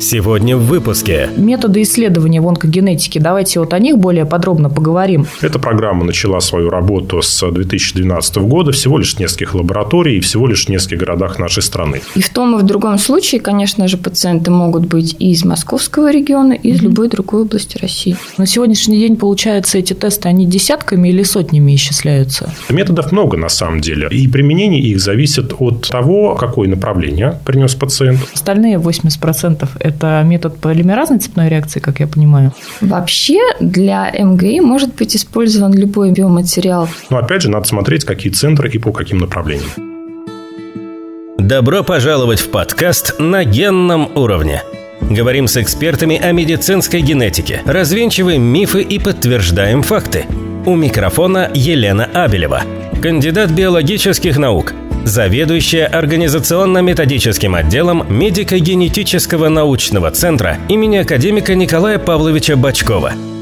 Сегодня в выпуске. Методы исследования в онкогенетике. Давайте вот о них более подробно поговорим. Эта программа начала свою работу с 2012 года. Всего лишь в нескольких лабораторий и всего лишь в нескольких городах нашей страны. И в том и в другом случае, конечно же, пациенты могут быть и из московского региона, и из mm-hmm. любой другой области России. На сегодняшний день, получается, эти тесты, они десятками или сотнями исчисляются? Методов много на самом деле. И применение их зависит от того, какое направление принес пациент. Остальные 80% это метод полимеразной цепной реакции, как я понимаю. Вообще для МГИ может быть использован любой биоматериал. Но опять же, надо смотреть, какие центры и по каким направлениям. Добро пожаловать в подкаст «На генном уровне». Говорим с экспертами о медицинской генетике, развенчиваем мифы и подтверждаем факты. У микрофона Елена Абелева, кандидат биологических наук – заведующая организационно-методическим отделом медико-генетического научного центра имени академика Николая Павловича Бачкова –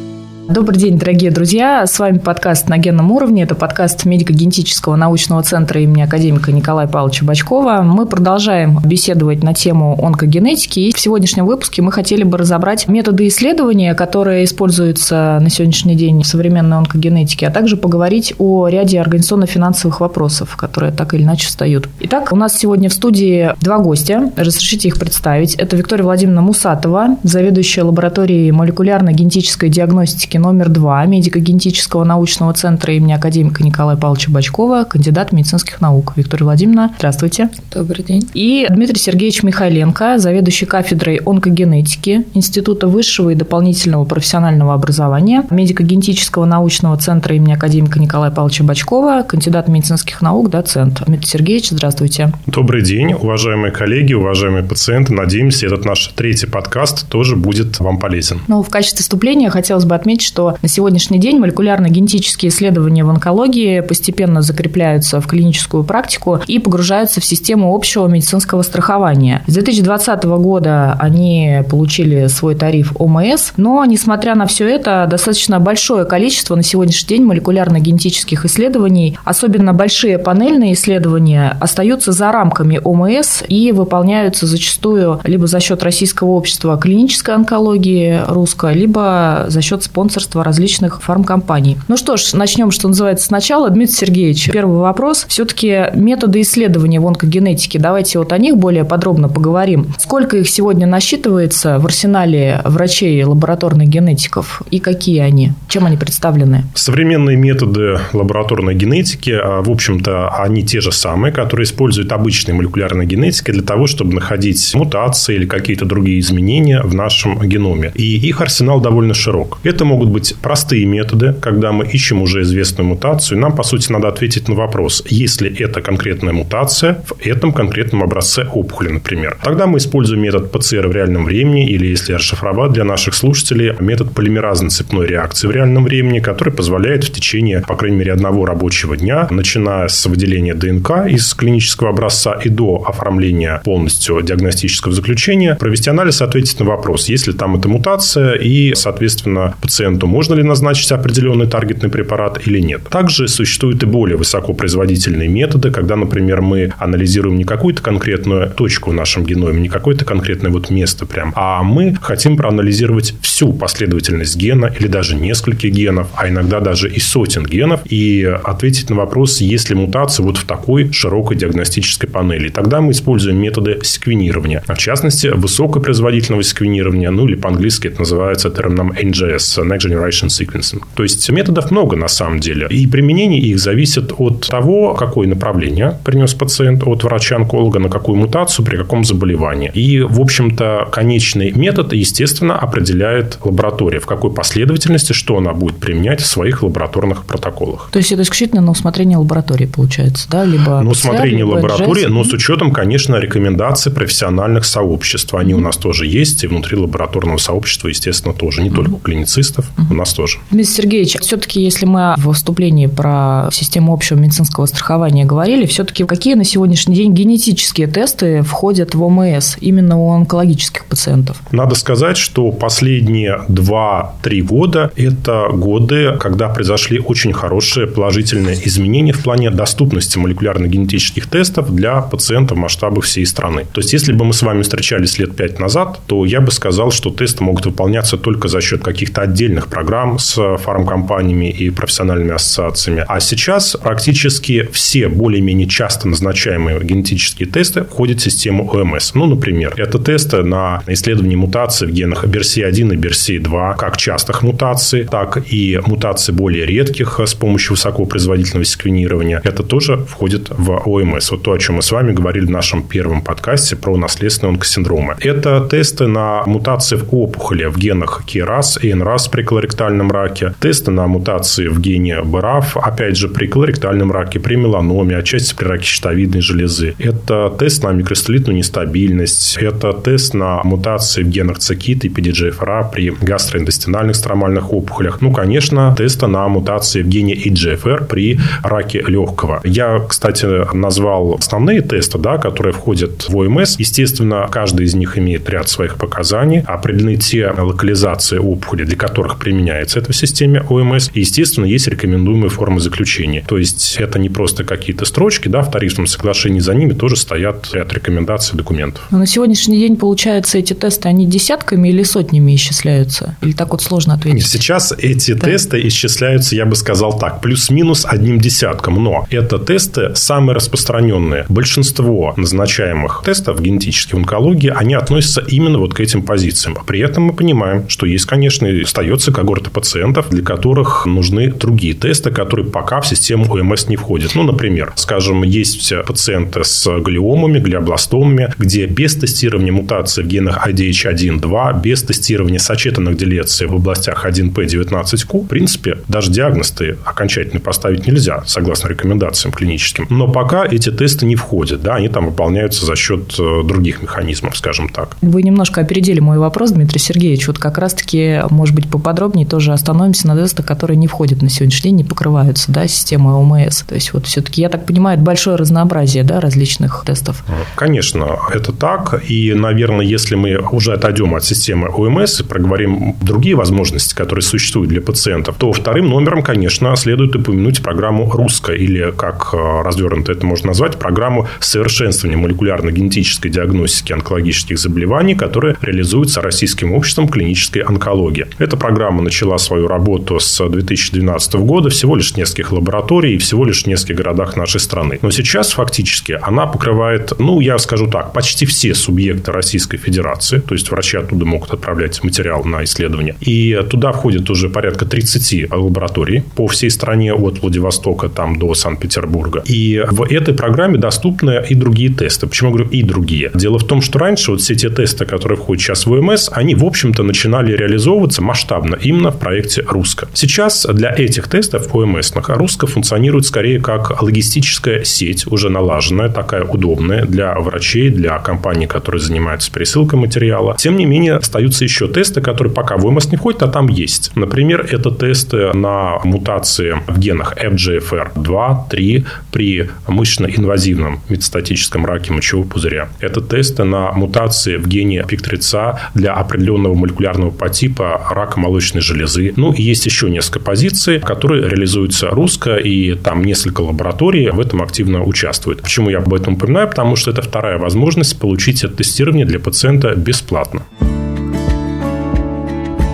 Добрый день, дорогие друзья. С вами подкаст «На генном уровне». Это подкаст медико-генетического научного центра имени академика Николая Павловича Бачкова. Мы продолжаем беседовать на тему онкогенетики. И в сегодняшнем выпуске мы хотели бы разобрать методы исследования, которые используются на сегодняшний день в современной онкогенетике, а также поговорить о ряде организационно-финансовых вопросов, которые так или иначе встают. Итак, у нас сегодня в студии два гостя. Разрешите их представить. Это Виктория Владимировна Мусатова, заведующая лабораторией молекулярно-генетической диагностики клинике номер два медико-генетического научного центра имени академика Николая Павловича Бачкова, кандидат медицинских наук. Виктория Владимировна, здравствуйте. Добрый день. И Дмитрий Сергеевич Михайленко, заведующий кафедрой онкогенетики Института высшего и дополнительного профессионального образования медико-генетического научного центра имени академика Николая Павловича Бачкова, кандидат медицинских наук, доцент. Дмитрий Сергеевич, здравствуйте. Добрый день, уважаемые коллеги, уважаемые пациенты. Надеемся, этот наш третий подкаст тоже будет вам полезен. Ну, в качестве вступления хотелось бы отметить, что на сегодняшний день молекулярно-генетические исследования в онкологии постепенно закрепляются в клиническую практику и погружаются в систему общего медицинского страхования. С 2020 года они получили свой тариф ОМС, но, несмотря на все это, достаточно большое количество на сегодняшний день молекулярно-генетических исследований, особенно большие панельные исследования, остаются за рамками ОМС и выполняются зачастую либо за счет Российского общества клинической онкологии русской, либо за счет спонсоров спонсорства различных фармкомпаний. Ну что ж, начнем, что называется, сначала. Дмитрий Сергеевич, первый вопрос. Все-таки методы исследования в онкогенетике. Давайте вот о них более подробно поговорим. Сколько их сегодня насчитывается в арсенале врачей лабораторных генетиков и какие они? Чем они представлены? Современные методы лабораторной генетики, а, в общем-то, они те же самые, которые используют обычные молекулярные генетики для того, чтобы находить мутации или какие-то другие изменения в нашем геноме. И их арсенал довольно широк. Это могут могут быть простые методы, когда мы ищем уже известную мутацию. Нам, по сути, надо ответить на вопрос, есть ли это конкретная мутация в этом конкретном образце опухоли, например. Тогда мы используем метод ПЦР в реальном времени, или, если расшифровать для наших слушателей, метод полимеразной цепной реакции в реальном времени, который позволяет в течение, по крайней мере, одного рабочего дня, начиная с выделения ДНК из клинического образца и до оформления полностью диагностического заключения, провести анализ и ответить на вопрос, есть ли там эта мутация, и, соответственно, пациент пациенту, можно ли назначить определенный таргетный препарат или нет. Также существуют и более высокопроизводительные методы, когда, например, мы анализируем не какую-то конкретную точку в нашем геноме, не какое-то конкретное вот место прям, а мы хотим проанализировать всю последовательность гена или даже нескольких генов, а иногда даже и сотен генов, и ответить на вопрос, есть ли мутация вот в такой широкой диагностической панели. Тогда мы используем методы секвенирования. В частности, высокопроизводительного секвенирования, ну или по-английски это называется термином NGS, Next Generation Sequencing. То есть методов много на самом деле. И применение их зависит от того, какое направление принес пациент от врача-онколога, на какую мутацию, при каком заболевании. И, в общем-то, конечный метод, естественно, определяет лаборатория, в какой последовательности, что она будет применять в своих лабораторных протоколах. То есть это исключительно на усмотрение лаборатории получается, да? Либо на усмотрение либо лаборатории, но с учетом, конечно, рекомендаций профессиональных сообществ. Они у нас тоже есть, и внутри лабораторного сообщества, естественно, тоже. Не только у клиницистов, пациентов у нас тоже. Дмитрий Сергеевич, все-таки, если мы в вступлении про систему общего медицинского страхования говорили, все-таки какие на сегодняшний день генетические тесты входят в ОМС именно у онкологических пациентов? Надо сказать, что последние 2-3 года – это годы, когда произошли очень хорошие положительные изменения в плане доступности молекулярно-генетических тестов для пациентов в масштабах всей страны. То есть, если бы мы с вами встречались лет 5 назад, то я бы сказал, что тесты могут выполняться только за счет каких-то отдельных программ с фармкомпаниями и профессиональными ассоциациями. А сейчас практически все более-менее часто назначаемые генетические тесты входят в систему ОМС. Ну, например, это тесты на исследование мутаций в генах BRCA1 и BRCA2, как частых мутаций, так и мутаций более редких с помощью высокопроизводительного секвенирования. Это тоже входит в ОМС. Вот то, о чем мы с вами говорили в нашем первом подкасте про наследственные онкосиндромы. Это тесты на мутации в опухоли в генах KRAS и NRAS при колоректальном раке, тесты на мутации в гене BRAF, опять же, при колоректальном раке, при меланоме, отчасти при раке щитовидной железы. Это тест на микростелитную нестабильность, это тест на мутации в генах цикит и PDGFRA при гастроинтестинальных стромальных опухолях. Ну, конечно, тесты на мутации в гене EGFR при раке легкого. Я, кстати, назвал основные тесты, да, которые входят в ОМС. Естественно, каждый из них имеет ряд своих показаний. Определены те локализации опухоли, для которых применяется это в системе ОМС. И, естественно, есть рекомендуемые формы заключения. То есть, это не просто какие-то строчки, да, в тарифном соглашении за ними тоже стоят ряд рекомендаций документов. Но на сегодняшний день, получается, эти тесты, они десятками или сотнями исчисляются? Или так вот сложно ответить? Сейчас эти да. тесты исчисляются, я бы сказал так, плюс-минус одним десятком. Но это тесты самые распространенные. Большинство назначаемых тестов генетических в онкологии, они относятся именно вот к этим позициям. При этом мы понимаем, что есть, конечно, и остается когорта пациентов, для которых нужны другие тесты, которые пока в систему ОМС не входят. Ну, например, скажем, есть пациенты с глиомами, глиобластомами, где без тестирования мутации в генах IDH1-2, без тестирования сочетанных делеций в областях 1P19Q, в принципе, даже диагноз окончательно поставить нельзя, согласно рекомендациям клиническим. Но пока эти тесты не входят, да, они там выполняются за счет э, других механизмов, скажем так. Вы немножко опередили мой вопрос, Дмитрий Сергеевич. Вот как раз-таки, может быть, поподробнее тоже остановимся на тестах, которые не входят на сегодняшний день, не покрываются, да, системой ОМС. То есть, вот все-таки, я так понимаю, это большое разнообразие, да, различных тестов. Конечно, это так. И, наверное, если мы уже отойдем от системы ОМС и проговорим другие возможности, которые существуют для пациентов, то вторым номером, конечно, следует упомянуть программу «Русская» или, как э, развернуто это можно назвать, программу совершенствования молекулярно-генетической диагностики онкологических заболеваний, которая реализуется Российским обществом клинической онкологии. Эта программа начала свою работу с 2012 года, всего лишь в нескольких лабораторий и всего лишь в нескольких городах нашей страны. Но сейчас фактически она покрывает, ну, я скажу так, почти все субъекты Российской Федерации, то есть врачи оттуда могут отправлять материал на исследование. И туда входит уже порядка 30 лабораторий по всей стране от Владивостока там до Санкт-Петербурга. И в этой программе доступны и другие тесты. Почему я говорю и другие? Дело в том, что раньше вот все те тесты, которые входят сейчас в ОМС, они, в общем-то, начинали реализовываться масштабно именно в проекте «Руска». Сейчас для этих тестов ОМС «Руска» функционирует скорее как логистическая сеть, уже налаженная, такая удобная для врачей, для компаний, которые занимаются пересылкой материала. Тем не менее, остаются еще тесты, которые пока в ОМС не входят, а там есть. Например, это тесты на мутации в генах FGFR2, 3 при мышечно-инвазивном метастатическом раке мочевого пузыря. Это тесты на мутации в гене пиктрица для определенного молекулярного подтипа рака молочной железы. Ну, и есть еще несколько позиций, которые реализуются русско, и там несколько лабораторий в этом активно участвуют. Почему я об этом упоминаю? Потому что это вторая возможность получить это тестирование для пациента бесплатно.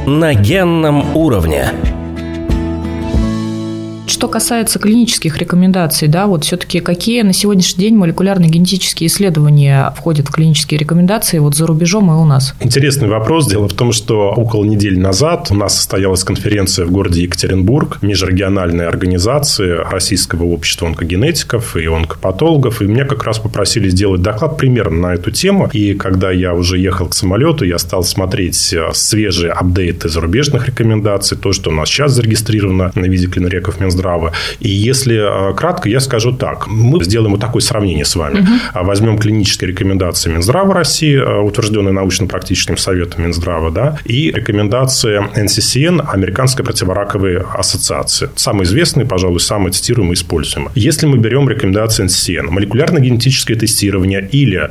На генном уровне. Что касается клинических рекомендаций, да, вот все-таки какие на сегодняшний день молекулярно-генетические исследования входят в клинические рекомендации вот за рубежом и у нас? Интересный вопрос. Дело в том, что около недели назад у нас состоялась конференция в городе Екатеринбург межрегиональной организации Российского общества онкогенетиков и онкопатологов, и меня как раз попросили сделать доклад примерно на эту тему. И когда я уже ехал к самолету, я стал смотреть свежие апдейты зарубежных рекомендаций, то, что у нас сейчас зарегистрировано на виде клинореков Минздрава, Минздрава. И если кратко, я скажу так. Мы сделаем вот такое сравнение с вами. Угу. Возьмем клинические рекомендации Минздрава России, утвержденные научно-практическим советом Минздрава, да, и рекомендации NCCN, Американской противораковой ассоциации. Самые известные, пожалуй, самые цитируемые и используемые. Если мы берем рекомендации NCCN, молекулярно-генетическое тестирование или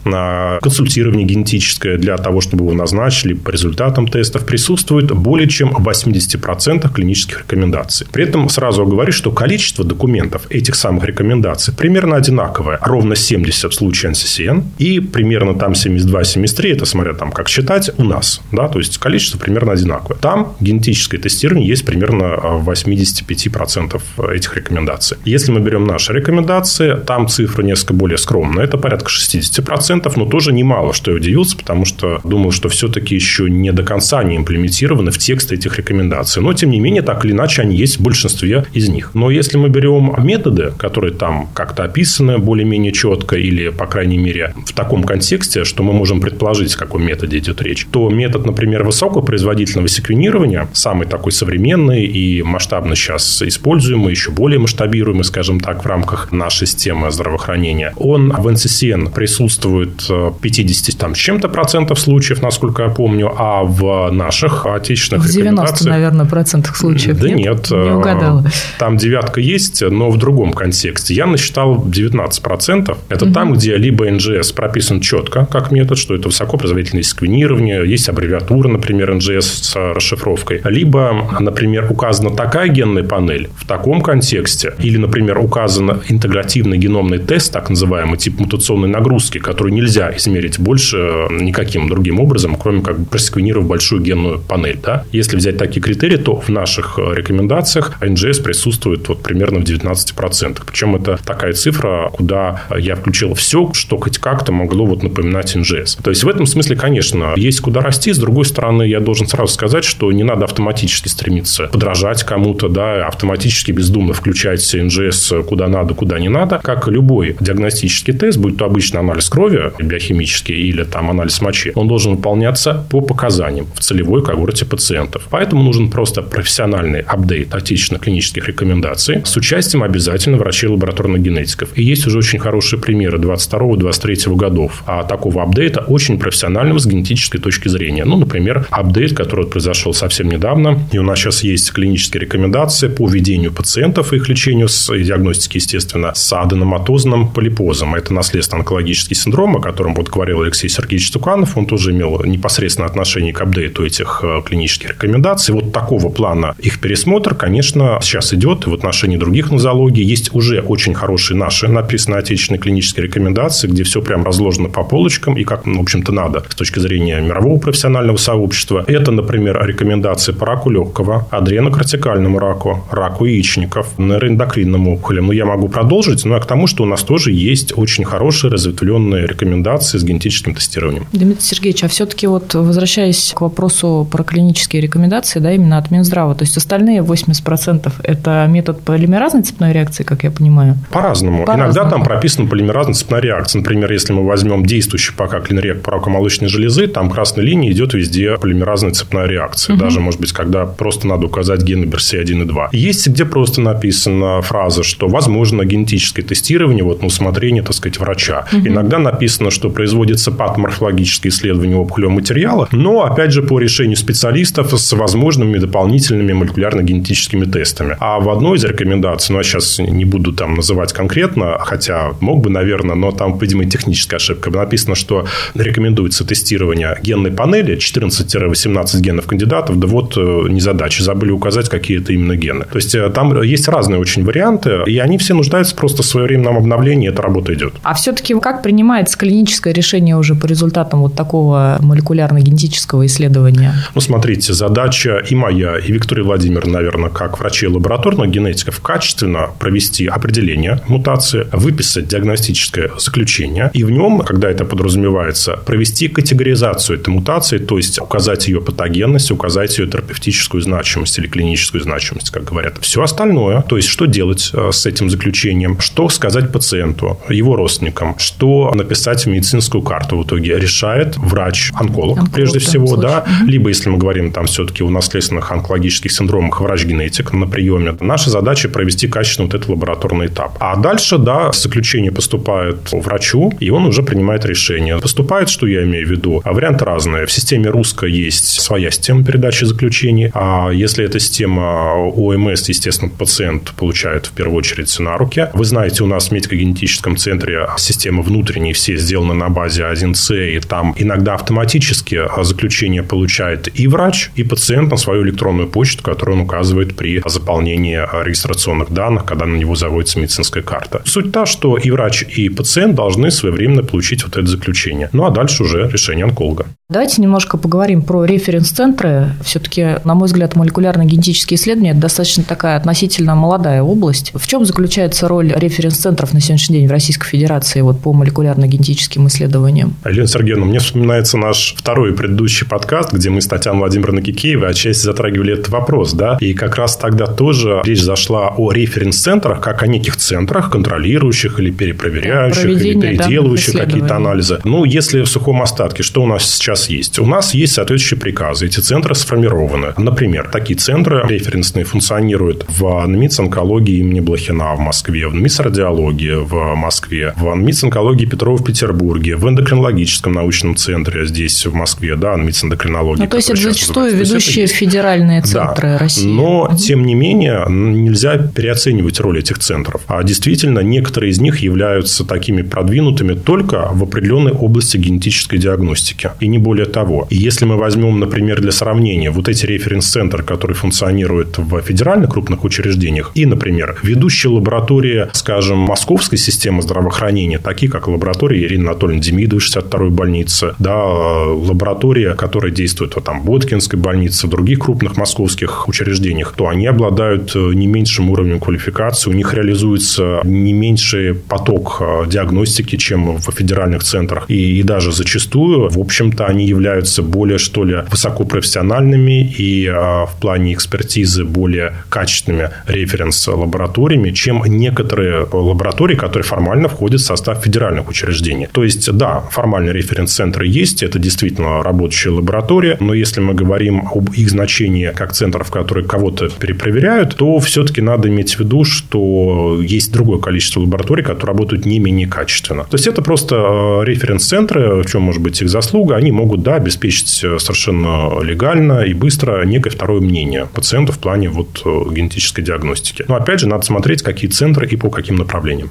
консультирование генетическое для того, чтобы его назначили по результатам тестов, присутствует более чем в 80% клинических рекомендаций. При этом сразу говорю, что количество документов этих самых рекомендаций примерно одинаковое. Ровно 70 в случае NCCN и примерно там 72-73, это смотря там как считать, у нас. Да? То есть, количество примерно одинаковое. Там генетическое тестирование есть примерно в 85% этих рекомендаций. Если мы берем наши рекомендации, там цифра несколько более скромная. Это порядка 60%, но тоже немало, что я удивился, потому что думал, что все-таки еще не до конца они имплементированы в текст этих рекомендаций. Но, тем не менее, так или иначе, они есть в большинстве из них. Но если мы берем методы, которые там как-то описаны более-менее четко или, по крайней мере, в таком контексте, что мы можем предположить, о каком методе идет речь, то метод, например, высокопроизводительного секвенирования, самый такой современный и масштабно сейчас используемый, еще более масштабируемый, скажем так, в рамках нашей системы здравоохранения, он в NCCN присутствует 50 там, с чем-то процентов случаев, насколько я помню, а в наших отечественных в 90, наверное, процентах случаев. Да нет. нет не угадала. Там девятка есть, но в другом контексте. Я насчитал 19 процентов. Это угу. там, где либо NGS прописан четко, как метод, что это высокопроизводительное секвенирование, есть аббревиатура, например, NGS с расшифровкой, либо, например, указана такая генная панель в таком контексте, или, например, указан интегративный геномный тест, так называемый, тип мутационной нагрузки, который нельзя измерить больше никаким другим образом, кроме как просквенировав большую генную панель. Да? Если взять такие критерии, то в наших рекомендациях NGS присутствует вот примерно в 19%. Причем это такая цифра, куда я включил все, что хоть как-то могло вот напоминать NGS. То есть, в этом смысле, конечно, есть куда расти. С другой стороны, я должен сразу сказать, что не надо автоматически стремиться подражать кому-то, да, автоматически бездумно включать NGS куда надо, куда не надо. Как любой диагностический тест, будь то обычный анализ крови, биохимический, или там анализ мочи, он должен выполняться по показаниям в целевой когорте пациентов. Поэтому нужен просто профессиональный апдейт отечественных клинических рекомендаций с участием обязательно врачей лабораторных генетиков. И есть уже очень хорошие примеры 22-23 годов а такого апдейта очень профессионального с генетической точки зрения. Ну, например, апдейт, который произошел совсем недавно, и у нас сейчас есть клинические рекомендации по ведению пациентов и их лечению с диагностики, естественно, с аденоматозным полипозом. Это наследственный онкологический синдром, о котором вот говорил Алексей Сергеевич Туканов. Он тоже имел непосредственное отношение к апдейту этих э, клинических рекомендаций. Вот такого плана их пересмотр, конечно, сейчас идет и в отношении других нозологий. Есть уже очень хорошие наши написанные отечественные клинические рекомендации, где все прям разложено по полочкам и как, в общем-то, надо с точки зрения мирового профессионального сообщества. Это, например, рекомендации по раку легкого, адренокортикальному раку, раку яичников, нейроэндокринным опухолям. Ну, я могу продолжить, но к тому, что у нас тоже есть очень хорошие разветвленные рекомендации с генетическим тестированием. Дмитрий Сергеевич, а все-таки вот возвращаясь к вопросу про клинические рекомендации, да, именно от Минздрава, то есть остальные 80% это метод полимеразной цепной реакции, как я понимаю? По-разному. По Иногда там прописана полимеразная цепная реакция. Например, если мы возьмем действующий пока клинрек молочной железы, там красной линией идет везде полимеразная цепная реакция. Угу. Даже, может быть, когда просто надо указать гены BRCA1 и 2. Есть где просто написана фраза, что возможно генетическое тестирование вот на усмотрение, так сказать, врача. Угу. Иногда написано, что производится патоморфологическое исследование опухолевого материала, но, опять же, по решению специалистов с возможными дополнительными молекулярно-генетическими тестами. А в одной из рекомендаций, ну, я сейчас не буду там называть конкретно, хотя мог бы, наверное, но там, видимо, техническая ошибка. Написано, что рекомендуется тестирование генной панели 14-18 генов кандидатов, да вот э, незадача, забыли указать, какие это именно гены. То есть, э, там есть разные очень варианты, и они все нуждаются просто в своевременном обновлении, и эта работа идет. А все-таки как принимается клиническое решение уже по результатам вот такого молекулярно-генетического исследования? Ну, смотрите, задача и моя, и Виктория Владимировна, наверное, как врачей лабораторных генетиков, качественно провести определение мутации, выписать диагностическое заключение, и в нем, когда это подразумевается, провести категоризацию этой мутации, то есть указать ее патогенность, указать ее терапевтическую значимость или клиническую значимость, как говорят. Все остальное, то есть что делать э, с этим заключением, что сказать пациенту, его родственникам, что написать в медицинскую карту в итоге решает врач-онколог, Онколог, прежде всего, да, либо если мы говорим там все-таки о наследственных онкологических синдромах, врач-генетик на приеме. Наша задача провести качественно вот этот лабораторный этап. А дальше, да, заключение поступает врачу, и он уже принимает решение. Поступает, что я имею в виду? А варианты разные. В системе русской есть своя система передачи заключений. А если это система ОМС, естественно, пациент получает в первую очередь на руки. Вы знаете, у нас в медико-генетическом центре системы внутренние все сделаны на базе 1С, и там иногда автоматически заключение получает и врач, и пациент на свою электронную почту, которую он указывает при заполнении регистрационных данных, когда на него заводится медицинская карта. Суть та, что и врач, и пациент должны своевременно получить вот это заключение. Ну, а дальше уже решение онколога. Давайте немножко поговорим про референс-центры. Все-таки, на мой взгляд, молекулярно-генетические исследования – это достаточно такая относительно молодая область. В чем заключается роль референс-центров на сегодняшний день в Российской Федерации вот, по молекулярно-генетическим исследованиям? Елена Сергеевна, мне вспоминается наш второй предыдущий подкаст, где мы с Татьяной Владимировной Кикеевой отчасти затрагивали этот вопрос. Да? И как раз тогда тоже речь зашла о референс-центрах, как о неких центрах, контролирующих или перепроверяющих, или переделывающих какие-то анализы. Ну, если в сухом остатке, что у нас сейчас есть? У нас есть соответствующие приказы. Эти центры сформированы. Например, такие центры референсные функционируют в НМИЦ онкологии имени Блохина в Москве, в НМИЦ радиологии в Москве, в НМИЦ онкологии Петрова в Петербурге, в эндокринологическом научном центре здесь в Москве, да, НМИЦ эндокринологии. Ну, то есть, это зачастую ведущие есть. федеральные центры да. России. Но, тем не менее, нельзя переоценивать роль этих центров. А действительно, некоторые из них являются такими продвинутыми только в определенной области генетической диагностики. И не более того. И если мы возьмем, например, для сравнения вот эти референс-центры, которые функционируют в федеральных крупных учреждениях, и, например, ведущие лаборатории, скажем, Московской системы здравоохранения, такие как лаборатория Ирины Анатольевны Демидовой, 62-й больницы, да, лаборатория, которая действует вот, там, в Боткинской больнице, в других крупных московских учреждениях, то они обладают э, не меньшим уровнем квалификации, у них реализуется не меньший поток э, диагностики, чем в федеральных центрах. И, и даже зачастую, в общем-то, они являются более, что ли, высокопрофессиональными и а, в плане экспертизы более качественными референс-лабораториями, чем некоторые лаборатории, которые формально входят в состав федеральных учреждений. То есть, да, формальные референс-центры есть, это действительно работающая лаборатория, но если мы говорим об их значении как центров, которые кого-то перепроверяют, то все-таки надо иметь в виду, что есть другое количество лабораторий, которые работают не менее качественно. То есть, это просто а, референс-центры, в чем может быть их заслуга, они могут могут да, обеспечить э, совершенно легально и быстро некое второе мнение пациента в плане вот э, генетической диагностики. Но опять же, надо смотреть, какие центры и по каким направлениям.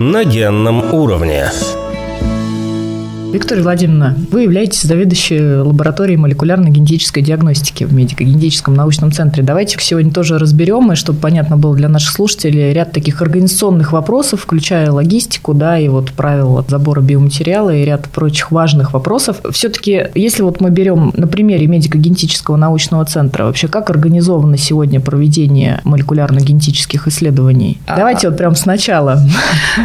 На генном уровне. Виктория Владимировна, вы являетесь заведующей лабораторией молекулярно-генетической диагностики в медико-генетическом научном центре. Давайте сегодня тоже разберем, и чтобы понятно было для наших слушателей, ряд таких организационных вопросов, включая логистику, да, и вот правила забора биоматериала и ряд прочих важных вопросов. Все-таки, если вот мы берем на примере медико-генетического научного центра, вообще как организовано сегодня проведение молекулярно-генетических исследований? А, Давайте вот прям сначала.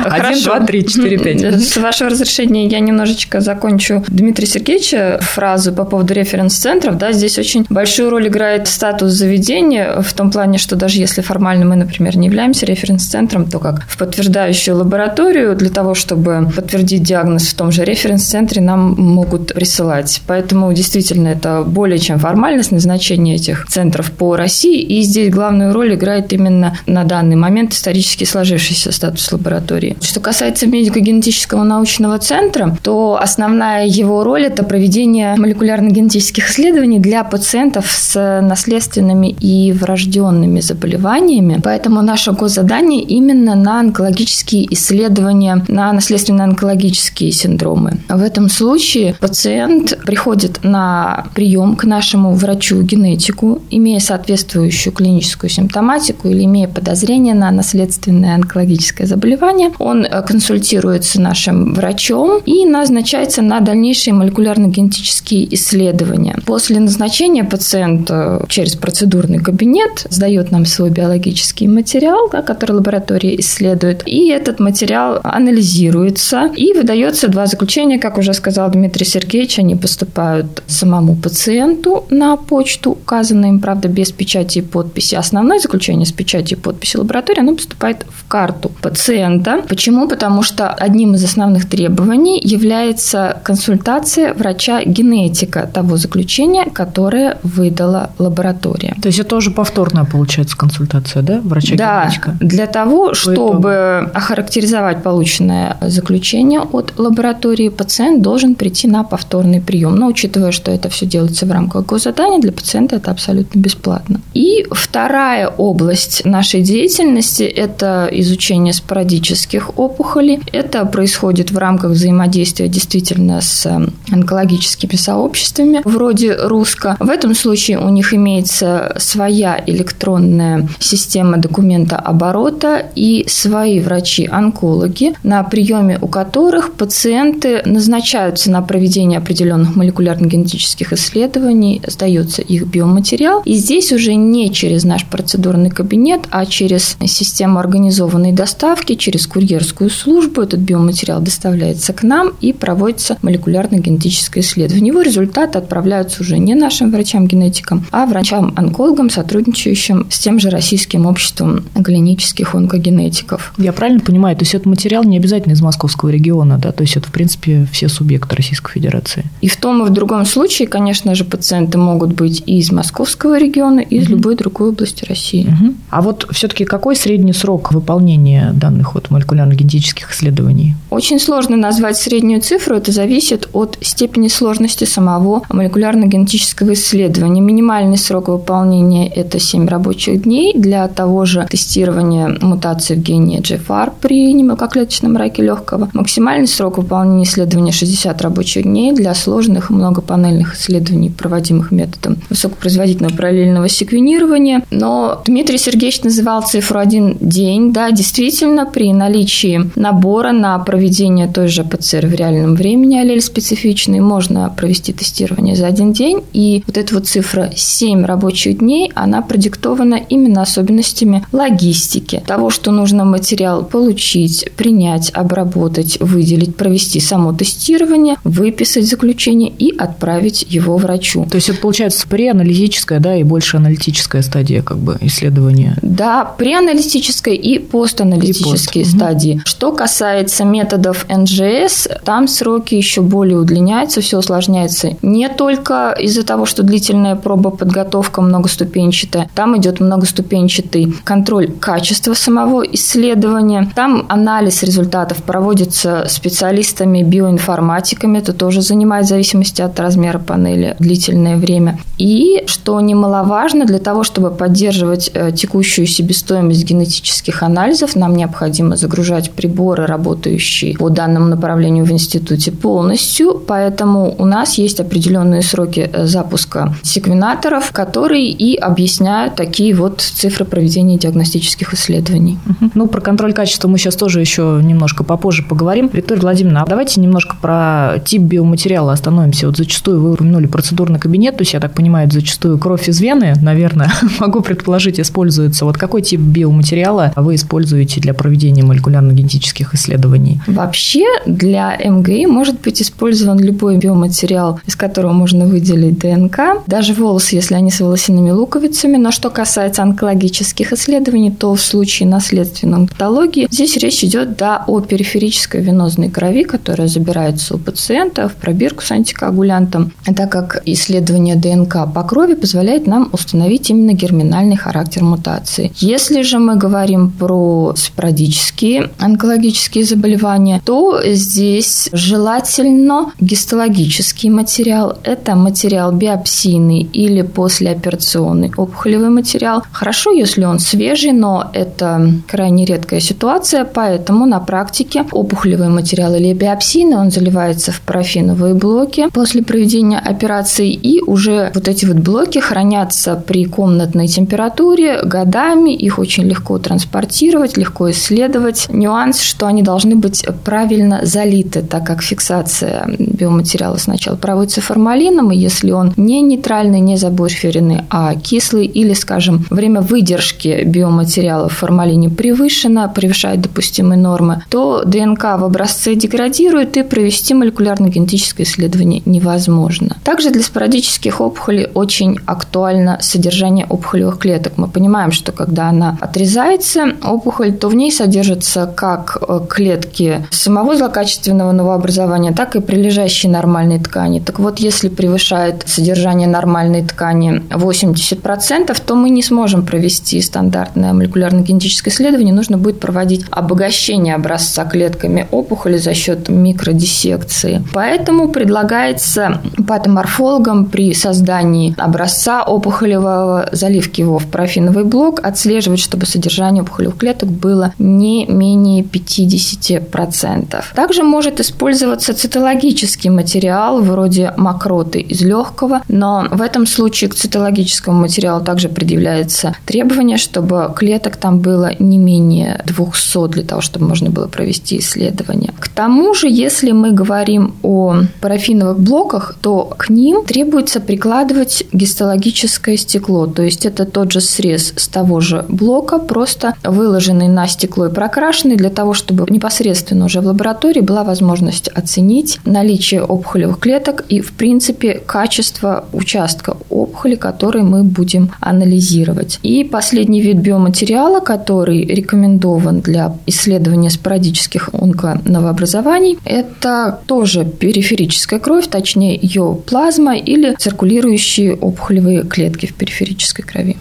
Один, два, три, четыре, пять. С вашего разрешения я немножечко немножечко закончу Дмитрия Сергеевича фразу по поводу референс-центров. Да, здесь очень большую роль играет статус заведения в том плане, что даже если формально мы, например, не являемся референс-центром, то как в подтверждающую лабораторию для того, чтобы подтвердить диагноз в том же референс-центре, нам могут присылать. Поэтому действительно это более чем формальность назначения этих центров по России. И здесь главную роль играет именно на данный момент исторически сложившийся статус лаборатории. Что касается медико-генетического научного центра, то основная его роль – это проведение молекулярно-генетических исследований для пациентов с наследственными и врожденными заболеваниями. Поэтому наше госзадание именно на онкологические исследования, на наследственно-онкологические синдромы. В этом случае пациент приходит на прием к нашему врачу-генетику, имея соответствующую клиническую симптоматику или имея подозрение на наследственное онкологическое заболевание. Он консультируется с нашим врачом и назначает назначается на дальнейшие молекулярно-генетические исследования. После назначения пациент через процедурный кабинет сдает нам свой биологический материал, да, который лаборатория исследует, и этот материал анализируется и выдается два заключения, как уже сказал Дмитрий Сергеевич, они поступают самому пациенту на почту, указанной им, правда, без печати и подписи. Основное заключение с печатью и подписью лаборатории, оно поступает в карту пациента. Почему? Потому что одним из основных требований является проводится консультация врача-генетика того заключения, которое выдала лаборатория. То есть это тоже повторная, получается, консультация, да, врача-генетика? Да, для того, чтобы охарактеризовать полученное заключение от лаборатории, пациент должен прийти на повторный прием. Но учитывая, что это все делается в рамках госзадания, для пациента это абсолютно бесплатно. И вторая область нашей деятельности – это изучение спорадических опухолей. Это происходит в рамках взаимодействия действительно с онкологическими сообществами, вроде РУСКО. В этом случае у них имеется своя электронная система документа оборота и свои врачи-онкологи, на приеме у которых пациенты назначаются на проведение определенных молекулярно-генетических исследований, сдается их биоматериал. И здесь уже не через наш процедурный кабинет, а через систему организованной доставки, через курьерскую службу этот биоматериал доставляется к нам и проводится молекулярно-генетическое исследование. Его результаты отправляются уже не нашим врачам-генетикам, а врачам-онкологам, сотрудничающим с тем же Российским обществом клинических онкогенетиков. Я правильно понимаю, то есть этот материал не обязательно из московского региона, да? То есть это, в принципе, все субъекты Российской Федерации. И в том и в другом случае, конечно же, пациенты могут быть и из московского региона, и из угу. любой другой области России. Угу. А вот все-таки какой средний срок выполнения данных вот молекулярно-генетических исследований? Очень сложно назвать среднюю цифру, это зависит от степени сложности самого молекулярно-генетического исследования. Минимальный срок выполнения – это 7 рабочих дней для того же тестирования мутации в гене GFR при немелкоклеточном раке легкого. Максимальный срок выполнения исследования – 60 рабочих дней для сложных многопанельных исследований, проводимых методом высокопроизводительного параллельного секвенирования. Но Дмитрий Сергеевич называл цифру один день. Да, действительно, при наличии набора на проведение той же ПЦР в реальном времени аллель специфичный можно провести тестирование за один день. И вот эта вот цифра 7 рабочих дней, она продиктована именно особенностями логистики. Того, что нужно материал получить, принять, обработать, выделить, провести само тестирование, выписать заключение и отправить его врачу. То есть это получается преаналитическая, да, и больше аналитическая стадия как бы исследования. Да, преаналитическая и постаналитические и пост. стадии. Угу. Что касается методов НЖС, там сроки еще более удлиняются, все усложняется не только из-за того, что длительная проба подготовка многоступенчатая, там идет многоступенчатый контроль качества самого исследования, там анализ результатов проводится специалистами биоинформатиками, это тоже занимает в зависимости от размера панели длительное время. И, что немаловажно, для того, чтобы поддерживать э, текущую себестоимость генетических анализов, нам необходимо загружать приборы, работающие по данному направлению в институте полностью, поэтому у нас есть определенные сроки э, запуска секвенаторов, которые и объясняют такие вот цифры проведения диагностических исследований. Ну, про контроль качества мы сейчас тоже еще немножко попозже поговорим. Виктория Владимировна, а давайте немножко про тип биоматериала остановимся. Вот зачастую вы упомянули процедурный кабинет, то есть, я так понимаю, зачастую кровь из вены, наверное, могу предположить, используется. Вот какой тип биоматериала вы используете для проведения молекулярно-генетических исследований? Вообще для МГИ может быть использован любой биоматериал, из которого можно выделить ДНК, даже волосы, если они с волосяными луковицами. Но что касается онкологических исследований, то в случае наследственной патологии здесь речь идет да, о периферической венозной крови, которая забирается у пациента в пробирку с антикоагулянтом, так как исследование ДНК по крови позволяет нам установить именно герминальный характер мутации. Если же мы говорим про спорадические онкологические заболевания, то здесь желательно гистологический материал. Это материал биопсийный или послеоперационный опухолевый материал. Хорошо, если он свежий, но это крайне редкая ситуация, поэтому на практике опухолевый материал или биопсийный, он заливается в парафиновые блоки после проведения операции, и уже вот эти вот блоки хранятся при комнатной температуре годами, их очень легко транспортировать, легко исследовать. Нюанс, что они должны быть правильно залиты, так как фиксация биоматериала сначала проводится формалином, и если он не нейтральный, не заборференный, а кислый, или, скажем, время выдержки биоматериала в формалине превышено, превышает допустимые нормы, то ДНК в образце деградирует, и провести молекулярно-генетическое исследование невозможно. Также для спорадических опухолей очень актуально содержание опухолевых клеток. Мы понимаем, что когда она отрезается, опухоль, то в ней содержатся как э, клетки самого злокачественного новообразования, новообразования, так и прилежащие нормальные ткани. Так вот, если превышает содержание нормальной ткани 80%, то мы не сможем провести стандартное молекулярно-генетическое исследование, нужно будет проводить обогащение образца клетками опухоли за счет микродиссекции. Поэтому предлагается патоморфологам при создании образца опухолевого заливки его в парафиновый блок отслеживать, чтобы содержание опухолевых клеток было не менее 50%. Также может использоваться цитологический материал вроде мокроты из легкого, но в этом случае к цитологическому материалу также предъявляется требование, чтобы клеток там было не менее 200 для того, чтобы можно было провести исследование. К тому же, если мы говорим о парафиновых блоках, то к ним требуется прикладывать гистологическое стекло, то есть это тот же срез с того же блока, просто выложенный на стекло и прокрашенный для того, чтобы непосредственно уже в лаборатории была возможность оценить наличие опухолевых клеток и, в принципе, качество участка опухоли, который мы будем анализировать. И последний вид биоматериала, который рекомендован для исследования спорадических онконовообразований, это тоже периферическая кровь, точнее ее плазма или циркулирующие опухолевые клетки в периферической крови.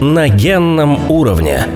На генном уровне.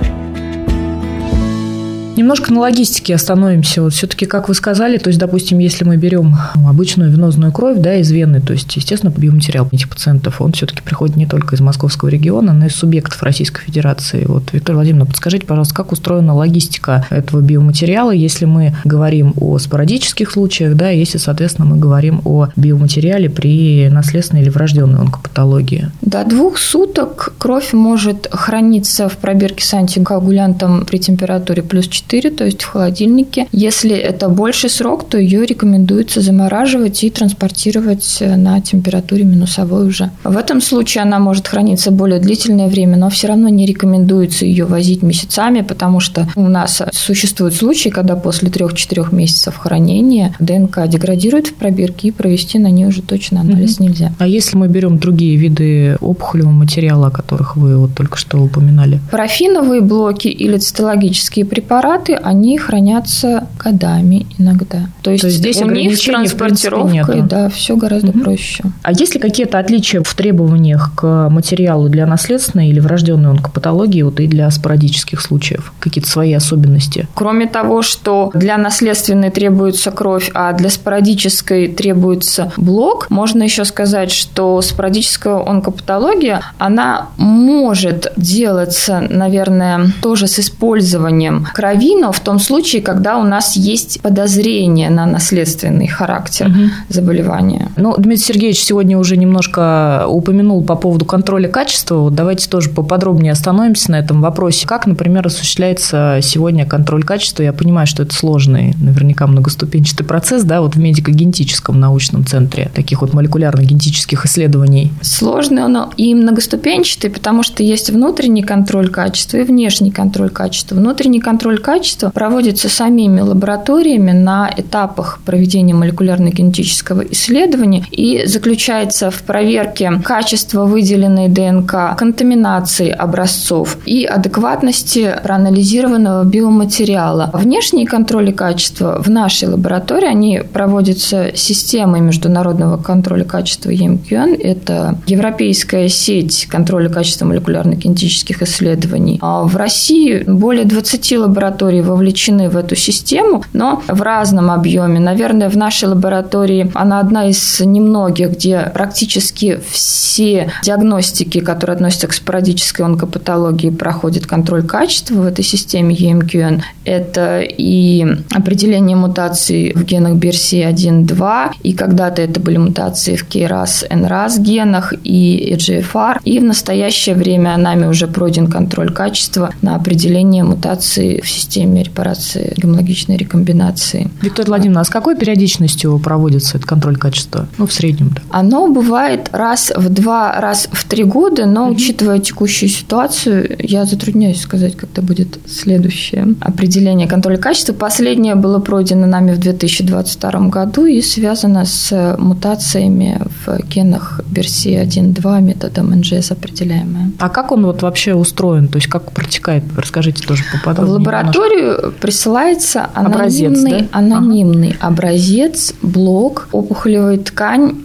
Немножко на логистике остановимся. Вот все-таки, как вы сказали, то есть, допустим, если мы берем ну, обычную венозную кровь, да, из вены, то есть, естественно, биоматериал этих пациентов, он все-таки приходит не только из московского региона, но и из субъектов Российской Федерации. Вот, Виктория Владимировна, подскажите, пожалуйста, как устроена логистика этого биоматериала, если мы говорим о спорадических случаях, да, если, соответственно, мы говорим о биоматериале при наследственной или врожденной онкопатологии? До двух суток кровь может храниться в пробирке с антикоагулянтом при температуре плюс 4 4, то есть в холодильнике. Если это больший срок, то ее рекомендуется замораживать и транспортировать на температуре минусовой уже. В этом случае она может храниться более длительное время, но все равно не рекомендуется ее возить месяцами, потому что у нас существуют случаи, когда после 3-4 месяцев хранения ДНК деградирует в пробирке и провести на ней уже точно анализ угу. нельзя. А если мы берем другие виды опухолевого материала, о которых вы вот только что упоминали? Парафиновые блоки или цитологические препараты препараты, они хранятся годами иногда. То есть, То есть здесь у них с транспортировкой, да, все гораздо угу. проще. А есть ли какие-то отличия в требованиях к материалу для наследственной или врожденной онкопатологии вот и для спорадических случаев? Какие-то свои особенности? Кроме того, что для наследственной требуется кровь, а для спорадической требуется блок, можно еще сказать, что спорадическая онкопатология, она может делаться, наверное, тоже с использованием крови, но в том случае, когда у нас есть подозрение на наследственный характер угу. заболевания. Ну, Дмитрий Сергеевич сегодня уже немножко упомянул по поводу контроля качества. Вот давайте тоже поподробнее остановимся на этом вопросе. Как, например, осуществляется сегодня контроль качества? Я понимаю, что это сложный, наверняка многоступенчатый процесс, да, вот в медико-генетическом научном центре таких вот молекулярно-генетических исследований. Сложный он и многоступенчатый, потому что есть внутренний контроль качества и внешний контроль качества. Внутренний контроль качества качества проводится самими лабораториями на этапах проведения молекулярно-генетического исследования и заключается в проверке качества выделенной ДНК, контаминации образцов и адекватности проанализированного биоматериала. Внешние контроли качества в нашей лаборатории, они проводятся системой международного контроля качества EMQN. Это европейская сеть контроля качества молекулярно-генетических исследований. А в России более 20 лабораторий лаборатории вовлечены в эту систему, но в разном объеме. Наверное, в нашей лаборатории она одна из немногих, где практически все диагностики, которые относятся к спорадической онкопатологии, проходят контроль качества в этой системе EMQN. Это и определение мутаций в генах BRCA1, 2, и когда-то это были мутации в KRAS, NRAS генах и EGFR. И в настоящее время нами уже пройден контроль качества на определение мутаций в системе системе репарации гемологичной рекомбинации. Виктория Владимировна, а с какой периодичностью проводится этот контроль качества? Ну, в среднем. Да. Оно бывает раз в два, раз в три года, но угу. учитывая текущую ситуацию, я затрудняюсь сказать, когда будет следующее определение контроля качества. Последнее было пройдено нами в 2022 году и связано с мутациями в генах BRCA1-2 методом НЖС определяемое. А как он вот вообще устроен? То есть как протекает? Расскажите тоже поподробнее. В лаборатории лабораторию присылается анонимный, образец, да? анонимный ага. образец, блок, опухолевой ткань,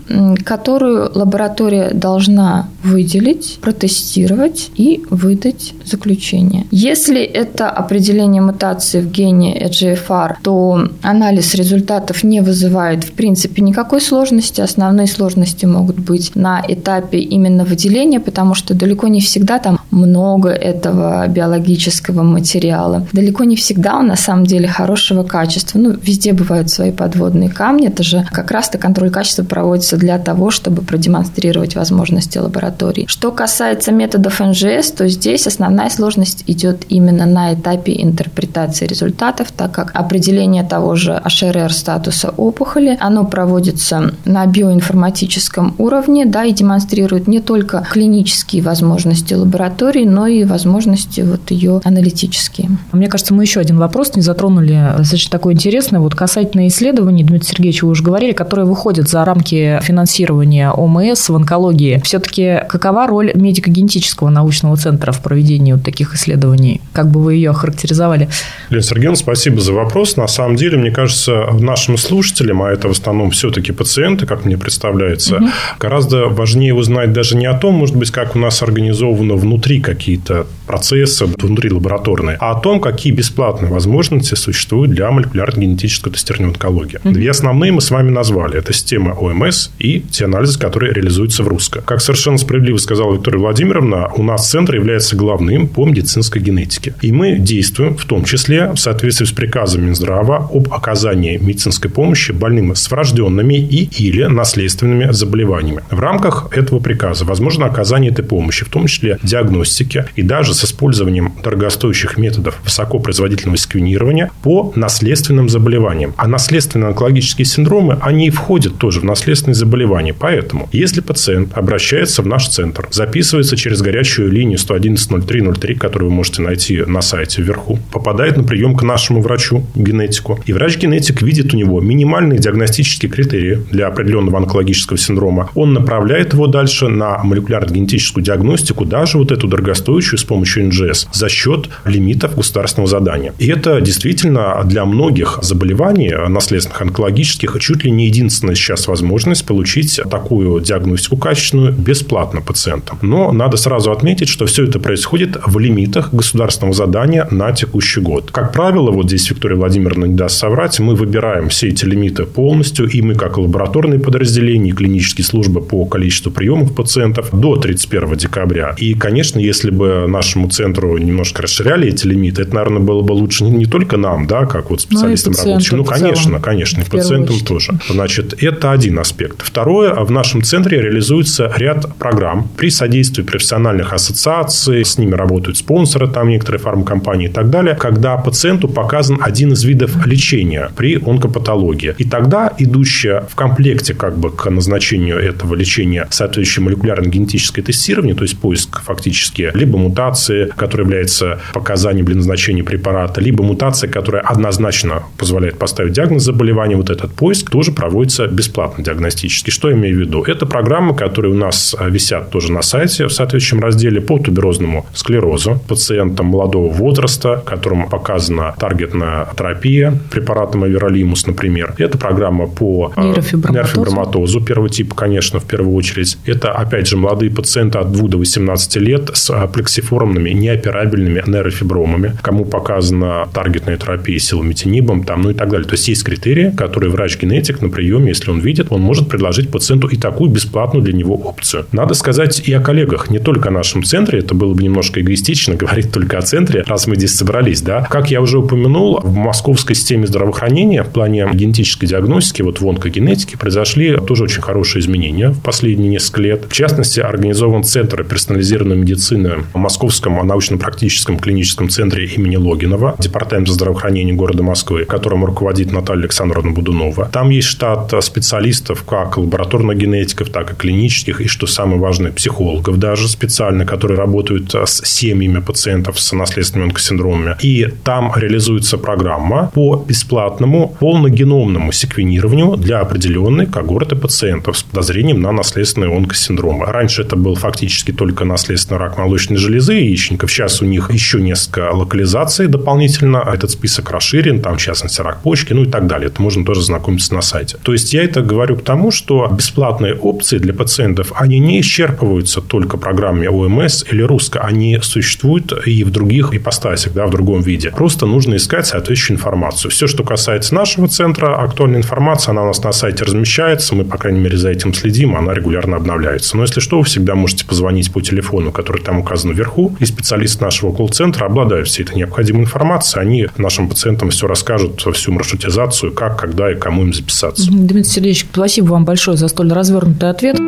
которую лаборатория должна выделить, протестировать и выдать заключение. Если это определение мутации в гене EGFR, то анализ результатов не вызывает в принципе никакой сложности. Основные сложности могут быть на этапе именно выделения, потому что далеко не всегда там много этого биологического материала. Далеко не всегда он на самом деле хорошего качества. Ну, везде бывают свои подводные камни. Это же как раз-то контроль качества проводится для того, чтобы продемонстрировать возможности лаборатории. Что касается методов НЖС, то здесь основная сложность идет именно на этапе интерпретации результатов, так как определение того же HRR статуса опухоли, оно проводится на биоинформатическом уровне, да, и демонстрирует не только клинические возможности лаборатории, но и возможности вот ее аналитические. Мне кажется, мы еще один вопрос не затронули, достаточно такой интересный, вот касательно исследований, Дмитрий Сергеевич, вы уже говорили, которые выходят за рамки финансирования ОМС в онкологии. Все-таки какова роль медико-генетического научного центра в проведении вот таких исследований? Как бы вы ее охарактеризовали? Лена Сергеевна, спасибо за вопрос. На самом деле, мне кажется, нашим слушателям, а это в основном все-таки пациенты, как мне представляется, угу. гораздо важнее узнать даже не о том, может быть, как у нас организовано внутри какие-то процессы, внутри лабораторные, а о том, какие бесплатные возможности существуют для молекулярно-генетического тестирования онкологии. Угу. Две основные мы с вами назвали. Это система ОМС и те анализы, которые реализуются в РУСКО. Как совершенно справедливо сказала Виктория Владимировна, у нас центр является главным по медицинской генетике. И мы действуем в том числе в соответствии с приказом Минздрава об оказании медицинской помощи больным с врожденными и или наследственными заболеваниями. В рамках этого приказа возможно оказание этой помощи, в том числе диагностики и даже с использованием дорогостоящих методов высокопроизводительного сквинирования по наследственным заболеваниям. А наследственные онкологические синдромы, они входят тоже в наследственные заболевания. Поэтому, если пациент обращается в наш центр, записывается через горячую линию 111-03-03, которую вы можете найти на сайте вверху, попадает на прием к нашему врачу, генетику, и врач-генетик видит у него минимальные диагностические критерии для определенного онкологического синдрома, он направляет его дальше на молекулярно-генетическую диагностику, даже вот эту дорогостоящую с помощью НЖС, за счет лимитов государственного задания. И это действительно для многих заболеваний наследственных онкологических чуть ли не единственная сейчас возможность получить такую диагностику качественную бесплатно пациентам. Но надо сразу отметить, что все это происходит в лимитах государственного задания на текущий год. Как правило, вот здесь Виктория Владимировна не даст соврать, мы выбираем все эти лимиты полностью, и мы как лабораторные подразделения, клинические службы по количеству приемов пациентов до 31 декабря. И, конечно, если бы нашему центру немножко расширяли эти лимиты, это, наверное, было бы лучше не только нам, да, как вот ну, специалистам ну, работающим. Ну, конечно, конечно, и пациентам тоже. Значит, это один аспект. Второе, в нашем центре реализуется ряд программ при содействии профессиональных ассоциаций, с ними работают спонсоры, там некоторые фармкомпании и так далее, когда пациенту показан один из видов лечения при онкопатологии. И тогда идущая в комплекте как бы к назначению этого лечения соответствующее молекулярно-генетическое тестирование, то есть поиск фактически либо мутации, которая является показанием для назначения препарата, либо мутация, которая однозначно позволяет поставить диагноз заболевания, вот этот поиск тоже проводится бесплатно диагностически. Что я имею в виду? Это программы, которые у нас висят тоже на сайте в соответствующем разделе по туберозному склерозу пациентам молодого возраста, которым показана таргетная терапия препаратом Аверолимус, например. Это программа по э, нейрофиброматозу первого типа, конечно, в первую очередь. Это, опять же, молодые пациенты от 2 до 18 лет с плексифорумными неоперабельными нейрофибромами, кому показана таргетная терапия силометинибом, там, ну и так далее. То есть, есть критерии, которые врач-генетик на приеме, если он видит, он может предложить пациенту и такую бесплатную для него опцию. Надо сказать и о коллегах, не только о нашем центре, это было бы немножко эгоистично говорить только о центре, раз мы здесь собрались, да. Как я уже упомянул, в московской системе здравоохранения в плане генетической диагностики, вот в онкогенетике, произошли тоже очень хорошие изменения в последние несколько лет. В частности, организован Центр персонализированной медицины в Московском научно-практическом клиническом центре имени Логинова, Департамент здравоохранения города Москвы, которым руководит Наталья Александровна Будунова. Там есть штат специалистов, как лабораторных генетиков, так и клинических, и, что самое важное, психологов даже специально, которые работают с семьями пациентов с наследственными онкосиндромами. И там реализуется программа по бесплатному полногеномному секвенированию для определенной когорты пациентов с подозрением на наследственные онкосиндромы. Раньше это был фактически только наследственный рак рак молочной железы, яичников. Сейчас у них еще несколько локализаций дополнительно. Этот список расширен, там, в частности, рак почки, ну и так далее. Это можно тоже знакомиться на сайте. То есть, я это говорю к тому, что бесплатные опции для пациентов, они не исчерпываются только программе ОМС или русско. Они существуют и в других ипостасях, да, в другом виде. Просто нужно искать соответствующую информацию. Все, что касается нашего центра, актуальная информация, она у нас на сайте размещается. Мы, по крайней мере, за этим следим, она регулярно обновляется. Но если что, вы всегда можете позвонить по телефону, который там указан вверху, и специалисты нашего колл-центра обладают всей этой необходимой информацией. Они нашим пациентам все расскажут, всю маршрутизацию, как, когда и кому им записаться. Дмитрий Сергеевич, спасибо вам большое за столь развернутый ответ.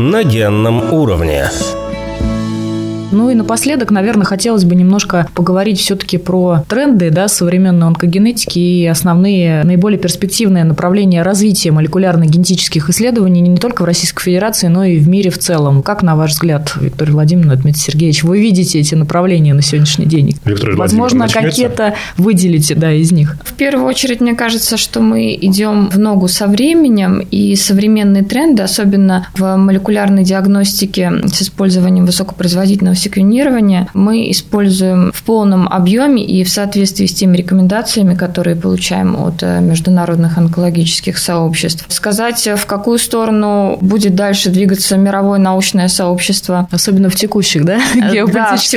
На генном уровне. Ну и напоследок, наверное, хотелось бы немножко поговорить все-таки про тренды да, современной онкогенетики и основные, наиболее перспективные направления развития молекулярно-генетических исследований не только в Российской Федерации, но и в мире в целом. Как, на ваш взгляд, Виктория Владимировна, Дмитрий Сергеевич, вы видите эти направления на сегодняшний день? Виктория Возможно, какие-то выделите да, из них. В первую очередь, мне кажется, что мы идем в ногу со временем, и современные тренды, особенно в молекулярной диагностике с использованием высокопроизводительного секвенирования мы используем в полном объеме и в соответствии с теми рекомендациями, которые получаем от э, международных онкологических сообществ. Сказать, в какую сторону будет дальше двигаться мировое научное сообщество. Особенно в текущих, да, геополитических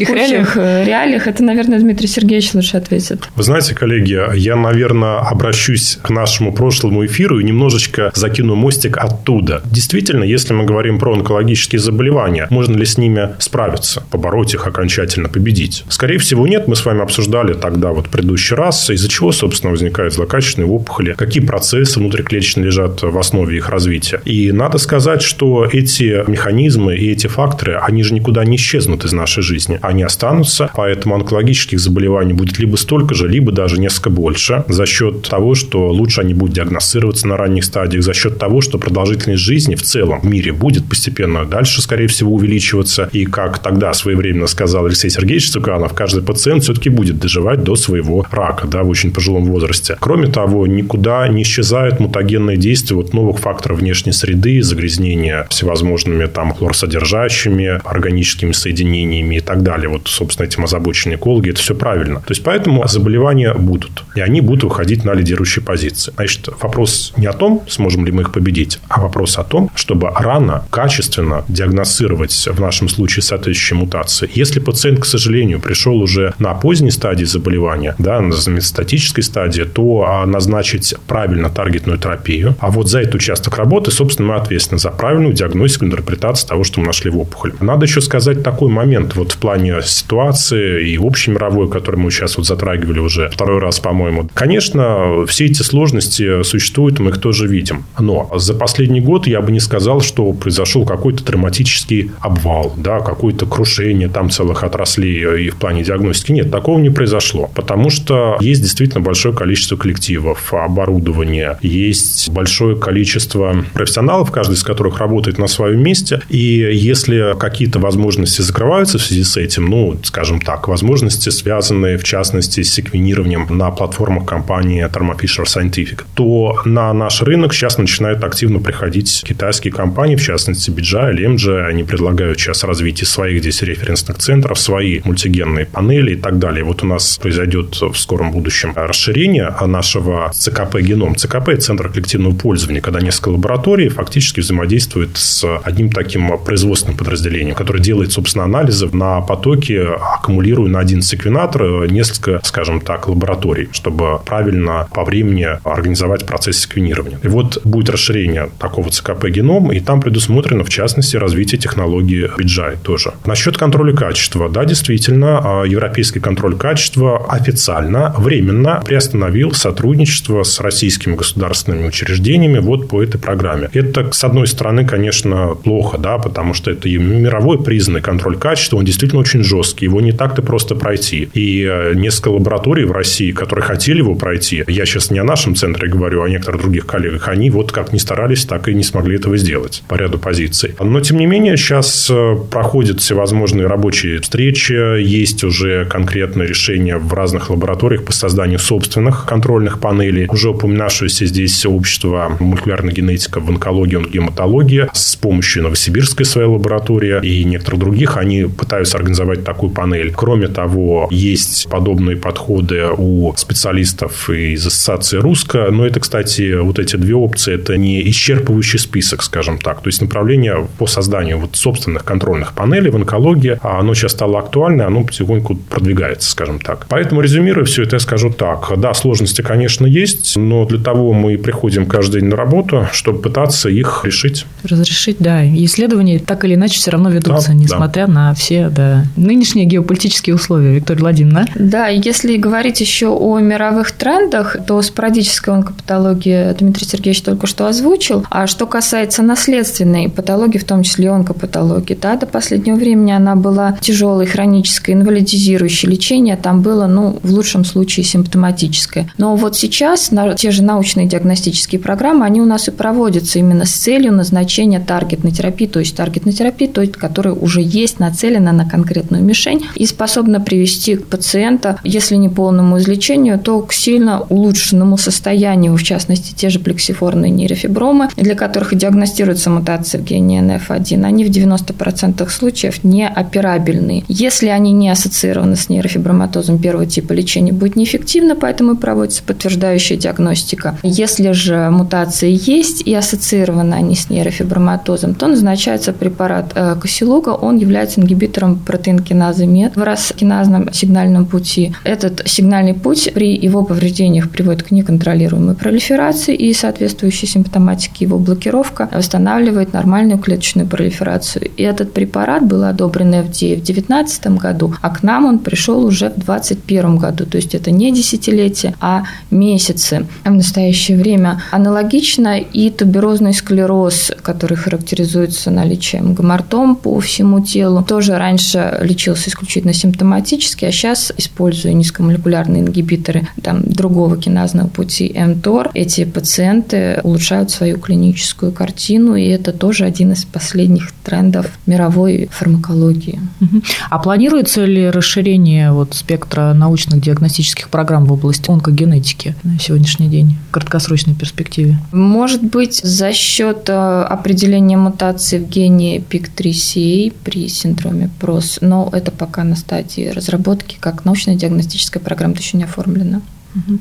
да, в текущих реалиях. Э, реалиях. Это, наверное, Дмитрий Сергеевич лучше ответит. Вы знаете, коллеги, я, наверное, обращусь к нашему прошлому эфиру и немножечко закину мостик оттуда. Действительно, если мы говорим про онкологические заболевания, можно ли с ними справиться? Побороть их окончательно, победить? Скорее всего, нет. Мы с вами обсуждали тогда вот предыдущий раз, из-за чего, собственно, возникают злокачественные опухоли, какие процессы внутриклеточно лежат в основе их развития. И надо сказать, что эти механизмы и эти факторы, они же никуда не исчезнут из нашей жизни. Они останутся, поэтому онкологических заболеваний будет либо столько же, либо даже несколько больше за счет того, что лучше они будут диагностироваться на ранних стадиях, за счет того, что продолжительность жизни в целом в мире будет постепенно дальше, скорее всего, увеличиваться. И как тогда своевременно сказал Алексей Сергеевич Цуканов, каждый пациент все-таки будет доживать до своего рака, да, в очень пожилом возрасте. Кроме того, никуда не исчезают мутагенные действия вот новых факторов внешней среды, загрязнения всевозможными там хлорсодержащими органическими соединениями и так далее. Вот, собственно, этим озабочены экологи. Это все правильно. То есть, поэтому заболевания будут. И они будут выходить на лидирующие позиции. Значит, вопрос не о том, сможем ли мы их победить, а вопрос о том, чтобы рано, качественно диагностировать в нашем случае соответствующие мутации. Если пациент, к сожалению, пришел уже на поздней стадии заболевания, да, на метастатической стадии, то а, назначить правильно таргетную терапию. А вот за этот участок работы, собственно, мы ответственны за правильную диагностику, интерпретацию того, что мы нашли в опухоли. Надо еще сказать такой момент вот в плане ситуации и общей мировой, которую мы сейчас вот затрагивали уже второй раз, по-моему. Конечно, все эти сложности существуют, мы их тоже видим. Но за последний год я бы не сказал, что произошел какой-то травматический обвал, да, какой-то крушение решения там целых отраслей э, и в плане диагностики. Нет, такого не произошло. Потому что есть действительно большое количество коллективов, оборудования, есть большое количество профессионалов, каждый из которых работает на своем месте. И если какие-то возможности закрываются в связи с этим, ну, скажем так, возможности, связанные, в частности, с секвенированием на платформах компании Thermo Fisher Scientific, то на наш рынок сейчас начинают активно приходить китайские компании, в частности, BGI или MG. Они предлагают сейчас развитие своих здесь референсных центров, свои мультигенные панели и так далее. Вот у нас произойдет в скором будущем расширение нашего ЦКП-геном. ЦКП – Центр коллективного пользования, когда несколько лабораторий фактически взаимодействуют с одним таким производственным подразделением, которое делает, собственно, анализы на потоке, аккумулируя на один секвенатор несколько, скажем так, лабораторий, чтобы правильно по времени организовать процесс секвенирования. И вот будет расширение такого ЦКП-геном, и там предусмотрено, в частности, развитие технологии BGI тоже. Насчет контроля качества. Да, действительно, а, европейский контроль качества официально, временно приостановил сотрудничество с российскими государственными учреждениями вот по этой программе. Это, с одной стороны, конечно, плохо, да, потому что это мировой признанный контроль качества, он действительно очень жесткий, его не так-то просто пройти. И э, несколько лабораторий в России, которые хотели его пройти, я сейчас не о нашем центре говорю, а о некоторых других коллегах, они вот как не старались, так и не смогли этого сделать по ряду позиций. Но, тем не менее, сейчас э, проходят всевозможные возможны рабочие встречи, есть уже конкретное решение в разных лабораториях по созданию собственных контрольных панелей. Уже упоминавшееся здесь общество молекулярной генетика в онкологии, онкогематологии с помощью Новосибирской своей лаборатории и некоторых других, они пытаются организовать такую панель. Кроме того, есть подобные подходы у специалистов из Ассоциации Русско, но это, кстати, вот эти две опции, это не исчерпывающий список, скажем так. То есть, направление по созданию вот собственных контрольных панелей в онкологии, а оно сейчас стало актуально, оно потихоньку продвигается, скажем так. Поэтому, резюмируя все это, я скажу так. Да, сложности, конечно, есть, но для того мы приходим каждый день на работу, чтобы пытаться их решить. Разрешить, да. И исследования так или иначе все равно ведутся, да, несмотря да. на все да, нынешние геополитические условия. Виктория Владимировна. Да, если говорить еще о мировых трендах, то спорадическая онкопатология Дмитрий Сергеевич только что озвучил. А что касается наследственной патологии, в том числе онкопатологии, да, до последнего времени она была тяжелой, хронической, инвалидизирующей. Лечение там было, ну, в лучшем случае симптоматическое. Но вот сейчас на, те же научные диагностические программы, они у нас и проводятся именно с целью назначения таргетной терапии, то есть таргетной терапии, то есть, которая уже есть нацелена на конкретную мишень и способна привести пациента, если не полному излечению, то к сильно улучшенному состоянию, в частности, те же плексифорные нейрофибромы, для которых диагностируется мутация в гене NF1, они в 90% случаев не операбельны. Если они не ассоциированы с нейрофиброматозом первого типа, лечение будет неэффективно, поэтому и проводится подтверждающая диагностика. Если же мутации есть и ассоциированы они с нейрофиброматозом, то назначается препарат э, он является ингибитором протеинкиназы МЕД в раскиназном сигнальном пути. Этот сигнальный путь при его повреждениях приводит к неконтролируемой пролиферации и соответствующей симптоматике его блокировка восстанавливает нормальную клеточную пролиферацию. И этот препарат был одобрен FDA в 2019 году, а к нам он пришел уже в 2021 году. То есть это не десятилетие, а месяцы. В настоящее время аналогично и туберозный склероз, который характеризуется наличием гомортом по всему телу, тоже раньше лечился исключительно симптоматически, а сейчас, используя низкомолекулярные ингибиторы там, другого киназного пути МТОР, эти пациенты улучшают свою клиническую картину, и это тоже один из последних трендов мировой фармакологии. А планируется ли расширение вот спектра научных диагностических программ в области онкогенетики на сегодняшний день в краткосрочной перспективе? Может быть, за счет э, определения мутации в гене PIK3CA при синдроме ПРОС, но это пока на стадии разработки, как научная диагностическая программа, это еще не оформлена.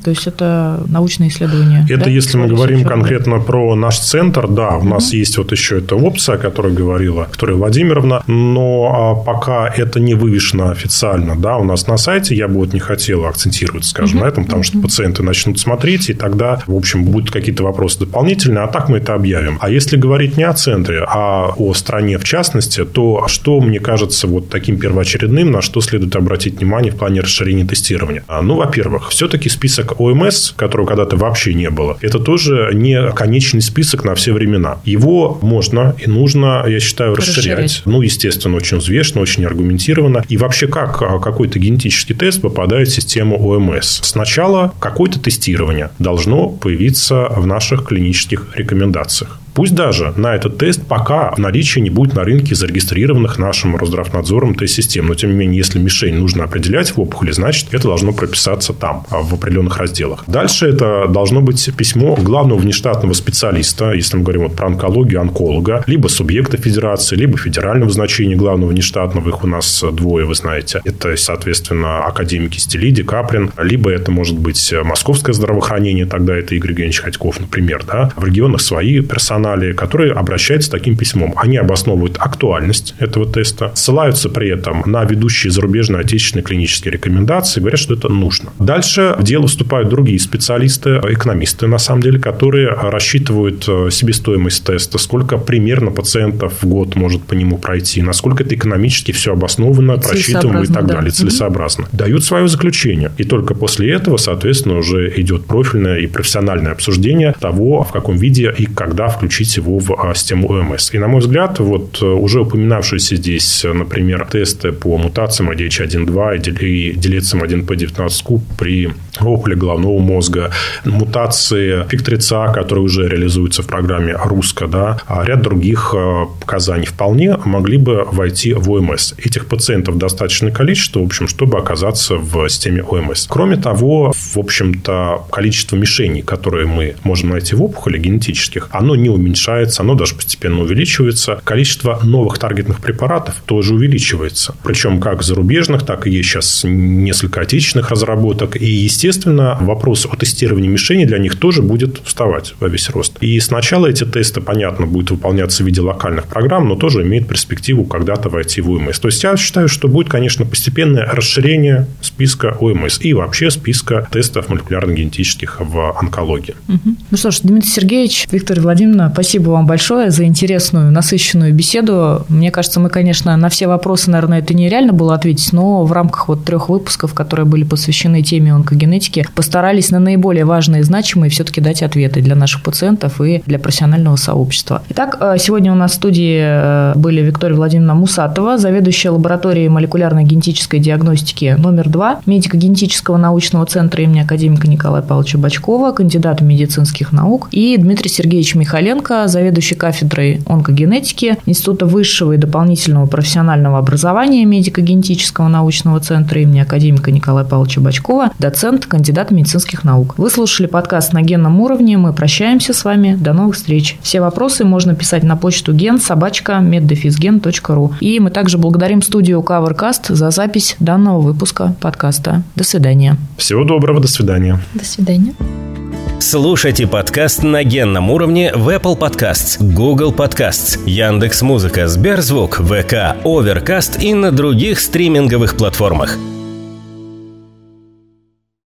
То есть это научные исследования. Это да? если мы говорим конкретно про наш центр, да, у нас есть вот еще эта опция, о которой говорила Виктория Владимировна, но а, пока это не вывешено официально, да, у нас на сайте, я бы вот не хотел акцентировать, скажем, угу. на этом, потому что пациенты начнут смотреть, и тогда, в общем, будут какие-то вопросы дополнительные, а так мы это объявим. А если говорить не о центре, а о стране в частности, то что, мне кажется, вот таким первоочередным, на что следует обратить внимание в плане расширения тестирования? А, ну, во-первых, все-таки список ОМС, которого когда-то вообще не было, это тоже не конечный список на все времена. Его можно и нужно, я считаю, расширять. расширять. Ну, естественно, очень взвешенно, очень аргументированно. И вообще, как а, какой-то генетический тест попадает в систему ОМС? Сначала какое-то тестирование должно появиться в наших клинических рекомендациях. Пусть даже на этот тест пока наличие не будет на рынке зарегистрированных нашим Росздравнадзором тест-систем. Но, тем не менее, если мишень нужно определять в опухоли, значит, это должно прописаться там, а, в определенных разделах. Дальше это должно быть письмо главного внештатного специалиста, если мы говорим вот про онкологию, онколога, либо субъекта федерации, либо федерального значения главного внештатного. Их у нас двое, вы знаете. Это, соответственно, академики Стелиди, Каприн, либо это может быть московское здравоохранение, тогда это Игорь Евгеньевич Ходьков, например. Да? В регионах свои персонали канале, которые обращаются с таким письмом. Они обосновывают актуальность этого теста, ссылаются при этом на ведущие зарубежные отечественные клинические рекомендации, говорят, что это нужно. Дальше в дело вступают другие специалисты, экономисты, на самом деле, которые рассчитывают э, себестоимость теста, сколько примерно пациентов в год может по нему пройти, насколько это экономически все обосновано, просчитываемо и так да. далее, целесообразно. Угу. Дают свое заключение. И только после этого, соответственно, уже идет профильное и профессиональное обсуждение того, в каком виде и когда включать включить его в а, систему ОМС. И, на мой взгляд, вот уже упоминавшиеся здесь, например, тесты по мутациям ADH1.2 и делецам 1P19 при опухоли головного мозга, мутации фиктрица, которые уже реализуются в программе «Руска», да, а ряд других показаний вполне могли бы войти в ОМС. Этих пациентов достаточное количество, в общем, чтобы оказаться в системе ОМС. Кроме того, в общем-то, количество мишеней, которые мы можем найти в опухоли генетических, оно не уменьшается, оно даже постепенно увеличивается. Количество новых таргетных препаратов тоже увеличивается. Причем как зарубежных, так и есть сейчас несколько отечественных разработок. И, естественно, вопрос о тестировании мишеней для них тоже будет вставать во весь рост. И сначала эти тесты, понятно, будут выполняться в виде локальных программ, но тоже имеют перспективу когда-то войти в ОМС. То есть, я считаю, что будет, конечно, постепенное расширение списка ОМС и вообще списка тестов молекулярно-генетических в онкологии. Угу. Ну что ж, Дмитрий Сергеевич, Виктория Владимировна, спасибо вам большое за интересную, насыщенную беседу. Мне кажется, мы, конечно, на все вопросы, наверное, это нереально было ответить, но в рамках вот трех выпусков, которые были посвящены теме онкогенетики, постарались на наиболее важные и значимые все-таки дать ответы для наших пациентов и для профессионального сообщества. Итак, э, сегодня у нас в студии э, были Виктория Владимировна Мусатова, заведующая лабораторией молекулярной генетической диагностики номер два медико-генетического научного центра имени академика Николая Павловича Бачкова, кандидат медицинских наук, и Дмитрий Сергеевич Михаленко, заведующий кафедрой онкогенетики Института высшего и дополнительного профессионального образования медико-генетического научного центра имени академика Николая Павловича Бачкова, доцент, кандидат медицинских наук. Вы слушали подкаст на генном уровне. Мы прощаемся с вами. До новых встреч. Все вопросы можно писать на почту ген собачка меддефизген.ру. И мы также благодарим студию Covercast за запись данного выпуска подкаста. До свидания. Всего доброго, до свидания. До свидания. Слушайте подкаст на генном уровне в Apple Podcasts, Google Podcasts, Яндекс.Музыка, Сберзвук, ВК, Overcast и на других стриминговых платформах.